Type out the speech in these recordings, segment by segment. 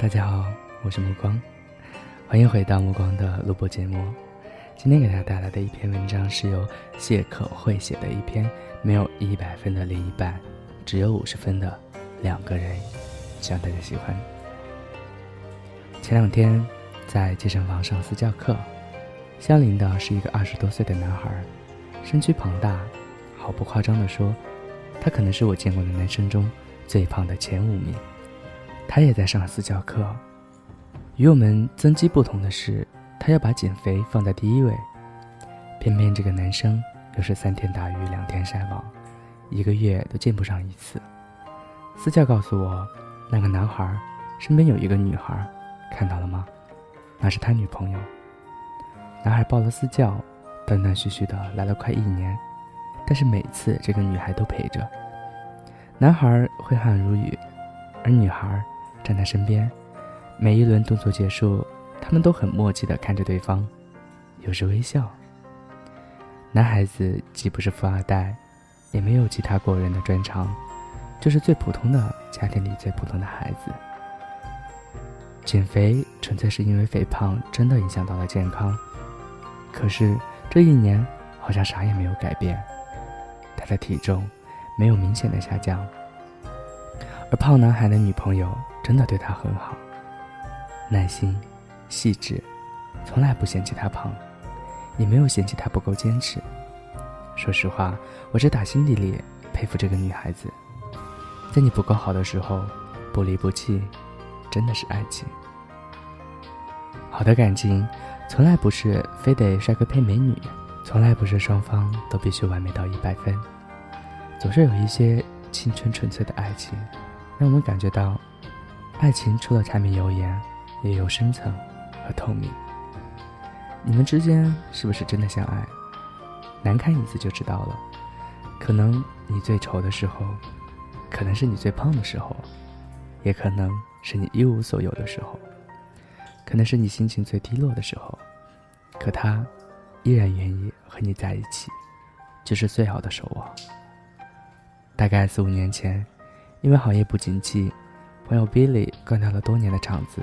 大家好，我是目光，欢迎回到目光的录播节目。今天给大家带来的一篇文章是由谢可慧写的一篇没有一百分的另一半，只有五十分的两个人，希望大家喜欢。前两天在健身房上私教课，相邻的是一个二十多岁的男孩，身躯庞大，毫不夸张地说，他可能是我见过的男生中最胖的前五名。他也在上私教课，与我们增肌不同的是，他要把减肥放在第一位。偏偏这个男生又是三天打鱼两天晒网，一个月都见不上一次。私教告诉我，那个男孩身边有一个女孩，看到了吗？那是他女朋友。男孩报了私教，断断续续的来了快一年，但是每次这个女孩都陪着。男孩挥汗如雨，而女孩。站在身边，每一轮动作结束，他们都很默契地看着对方，有时微笑。男孩子既不是富二代，也没有其他过人的专长，就是最普通的家庭里最普通的孩子。减肥纯粹是因为肥胖真的影响到了健康，可是这一年好像啥也没有改变，他的体重没有明显的下降，而胖男孩的女朋友。真的对他很好，耐心、细致，从来不嫌弃他胖，也没有嫌弃他不够坚持。说实话，我是打心底里佩服这个女孩子，在你不够好的时候不离不弃，真的是爱情。好的感情，从来不是非得帅哥配美女，从来不是双方都必须完美到一百分，总是有一些青春纯粹的爱情，让我们感觉到。爱情除了柴米油盐，也有深层和透明。你们之间是不是真的相爱？难看一次就知道了。可能你最丑的时候，可能是你最胖的时候，也可能是你一无所有的时候，可能是你心情最低落的时候。可他依然愿意和你在一起，就是最好的守望。大概四五年前，因为行业不景气。朋友 Billy 关掉了多年的厂子，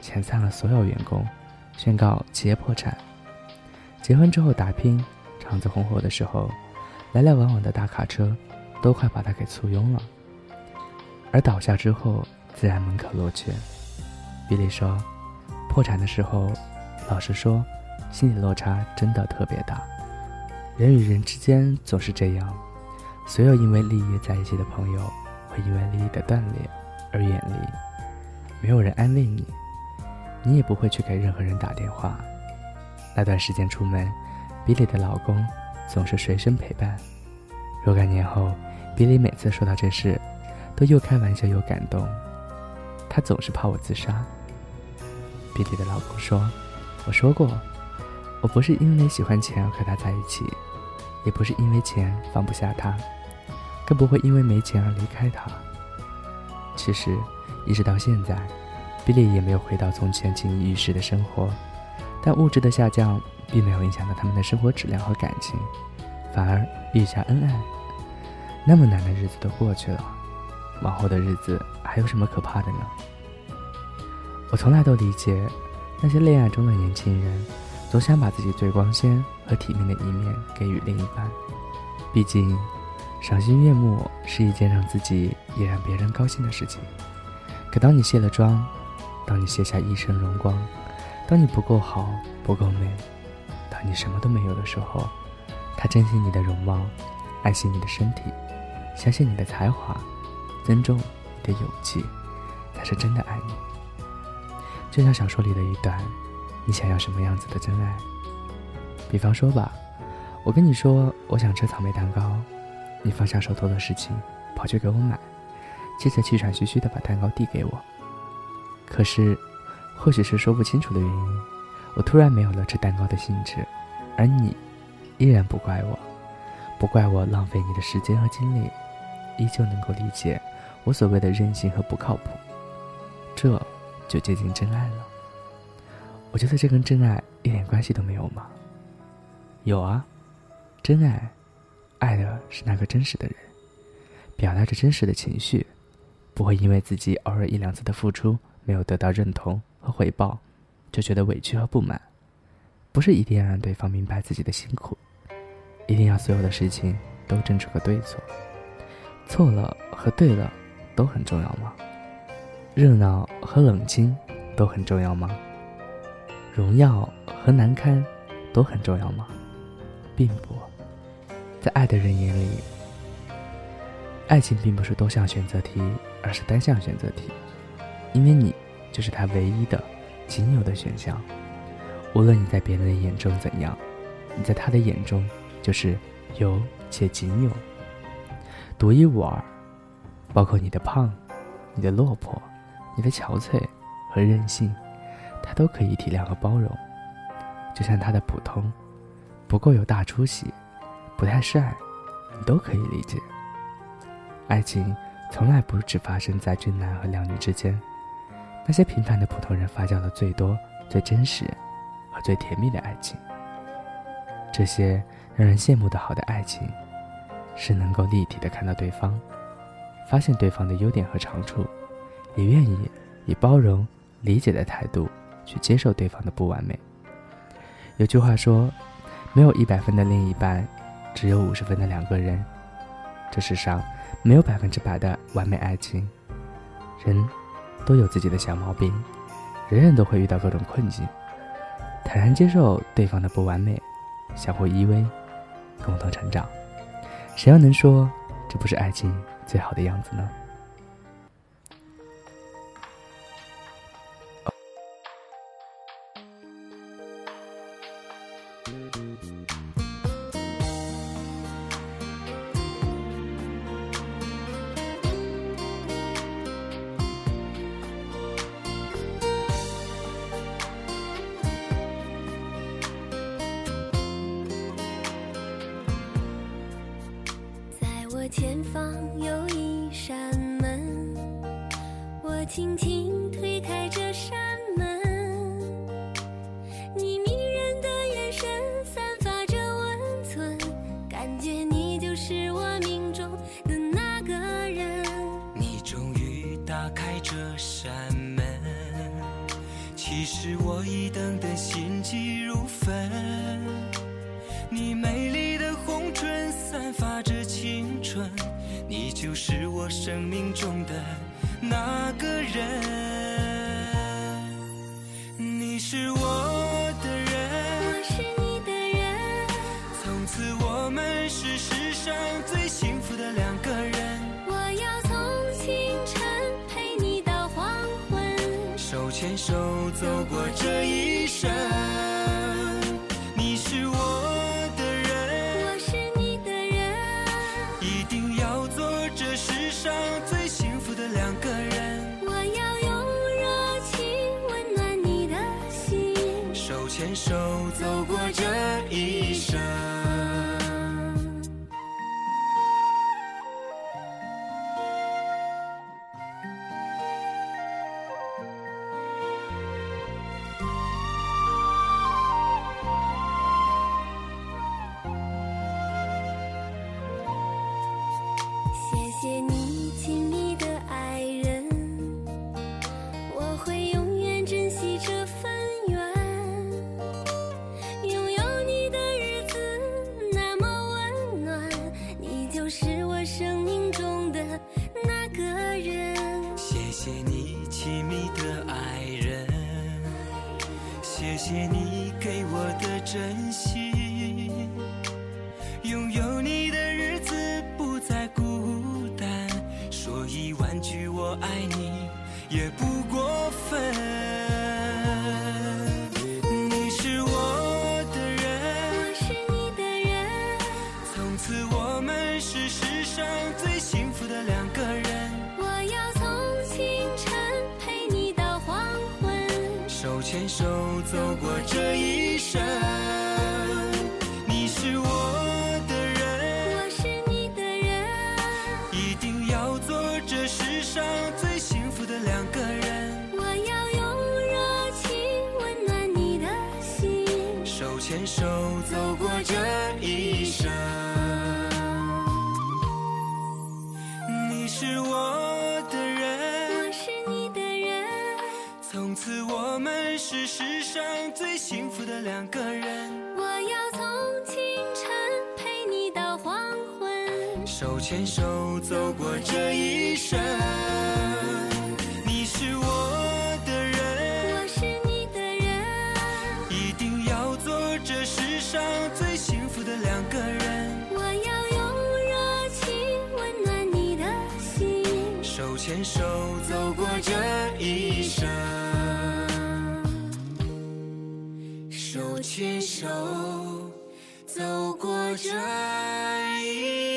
遣散了所有员工，宣告企业破产。结婚之后打拼，厂子红火的时候，来来往往的大卡车都快把他给簇拥了。而倒下之后，自然门可罗雀。Billy 说，破产的时候，老实说，心理落差真的特别大。人与人之间总是这样，所有因为利益在一起的朋友，会因为利益的断裂。而远离，没有人安慰你，你也不会去给任何人打电话。那段时间出门，比利的老公总是随身陪伴。若干年后，比利每次说到这事，都又开玩笑又感动。他总是怕我自杀。比利的老公说：“我说过，我不是因为喜欢钱而和他在一起，也不是因为钱放不下他，更不会因为没钱而离开他。”其实，一直到现在，比利也没有回到从前锦衣玉食的生活，但物质的下降并没有影响到他们的生活质量和感情，反而愈加恩爱。那么难的日子都过去了，往后的日子还有什么可怕的呢？我从来都理解那些恋爱中的年轻人，总想把自己最光鲜和体面的一面给予另一半，毕竟。赏心悦目是一件让自己也让别人高兴的事情，可当你卸了妆，当你卸下一身荣光，当你不够好、不够美，当你什么都没有的时候，他珍惜你的容貌，爱惜你的身体，相信你的才华，尊重你的勇气，才是真的爱你。就像小说里的一段，你想要什么样子的真爱？比方说吧，我跟你说，我想吃草莓蛋糕。你放下手头的事情，跑去给我买。接着气喘吁吁地把蛋糕递给我。可是，或许是说不清楚的原因，我突然没有了吃蛋糕的兴致，而你，依然不怪我，不怪我浪费你的时间和精力，依旧能够理解我所谓的任性和不靠谱，这就接近真爱了。我觉得这跟真爱一点关系都没有吗？有啊，真爱，爱的是那个真实的人，表达着真实的情绪，不会因为自己偶尔一两次的付出。没有得到认同和回报，就觉得委屈和不满。不是一定要让对方明白自己的辛苦，一定要所有的事情都争出个对错。错了和对了都很重要吗？热闹和冷清都很重要吗？荣耀和难堪都很重要吗？并不。在爱的人眼里，爱情并不是多项选择题，而是单项选择题。因为你就是他唯一的、仅有的选项，无论你在别人的眼中怎样，你在他的眼中就是有且仅有、独一无二。包括你的胖、你的落魄、你的憔悴和任性，他都可以体谅和包容。就像他的普通、不够有大出息、不太帅，你都可以理解。爱情从来不只发生在俊男和靓女之间。那些平凡的普通人发酵的最多、最真实和最甜蜜的爱情，这些让人羡慕的好的爱情，是能够立体的看到对方，发现对方的优点和长处，也愿意以包容、理解的态度去接受对方的不完美。有句话说：“没有一百分的另一半，只有五十分的两个人。”这世上没有百分之百的完美爱情，人。都有自己的小毛病，人人都会遇到各种困境，坦然接受对方的不完美，相互依偎，共同成长。谁又能说这不是爱情最好的样子呢？前方有一扇门，我轻轻我生命中的那个人。你是我的人，我是你的人，从此我们是世上最幸福的两个人。我要从清晨陪你到黄昏，手牵手走过这一生。爱你也不过分。你是我的人我是你的人。从此我们是世上最幸福的两个人。我要从清晨陪你到黄昏。手牵手走过这一生。你是我走过这一生。你是我的人我，是你的人，从此我们是世上最幸福的两个人。我要从清晨陪你到黄昏。手牵手走过这一手牵手走过这一。